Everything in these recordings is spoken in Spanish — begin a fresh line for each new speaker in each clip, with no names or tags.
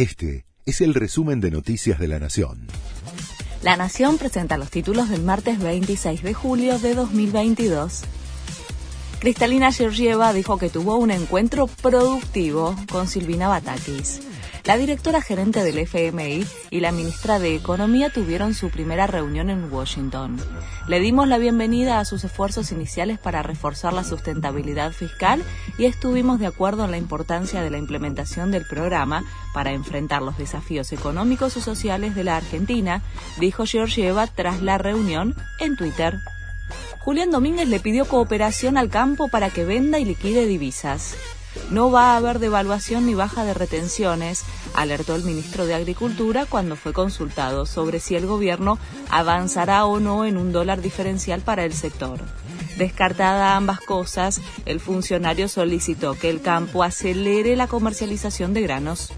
Este es el resumen de Noticias de la Nación.
La Nación presenta los títulos del martes 26 de julio de 2022. Cristalina Georgieva dijo que tuvo un encuentro productivo con Silvina Batakis. La directora gerente del FMI y la ministra de Economía tuvieron su primera reunión en Washington. Le dimos la bienvenida a sus esfuerzos iniciales para reforzar la sustentabilidad fiscal y estuvimos de acuerdo en la importancia de la implementación del programa para enfrentar los desafíos económicos y sociales de la Argentina, dijo Georgieva tras la reunión en Twitter. Julián Domínguez le pidió cooperación al campo para que venda y liquide divisas. No va a haber devaluación ni baja de retenciones, alertó el ministro de Agricultura cuando fue consultado sobre si el gobierno avanzará o no en un dólar diferencial para el sector. Descartada ambas cosas, el funcionario solicitó que el campo acelere la comercialización de granos.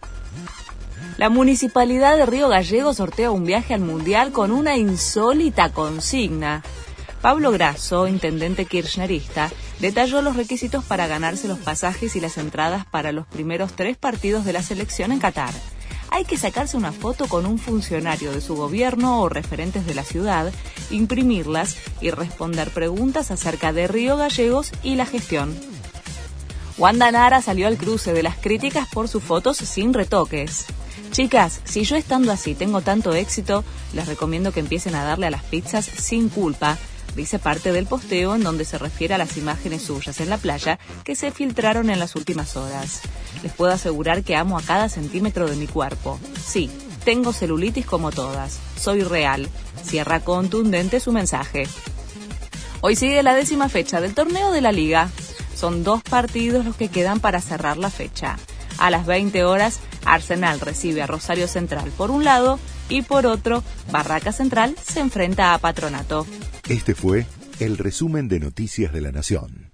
La municipalidad de Río Gallego sortea un viaje al Mundial con una insólita consigna. Pablo Grasso, intendente kirchnerista, detalló los requisitos para ganarse los pasajes y las entradas para los primeros tres partidos de la selección en Qatar. Hay que sacarse una foto con un funcionario de su gobierno o referentes de la ciudad, imprimirlas y responder preguntas acerca de Río Gallegos y la gestión. Wanda Nara salió al cruce de las críticas por sus fotos sin retoques. Chicas, si yo estando así tengo tanto éxito, les recomiendo que empiecen a darle a las pizzas sin culpa dice parte del posteo en donde se refiere a las imágenes suyas en la playa que se filtraron en las últimas horas. Les puedo asegurar que amo a cada centímetro de mi cuerpo. Sí, tengo celulitis como todas. Soy real. Cierra contundente su mensaje. Hoy sigue la décima fecha del torneo de la liga. Son dos partidos los que quedan para cerrar la fecha. A las 20 horas, Arsenal recibe a Rosario Central por un lado y por otro, Barraca Central se enfrenta a Patronato.
Este fue el resumen de Noticias de la Nación.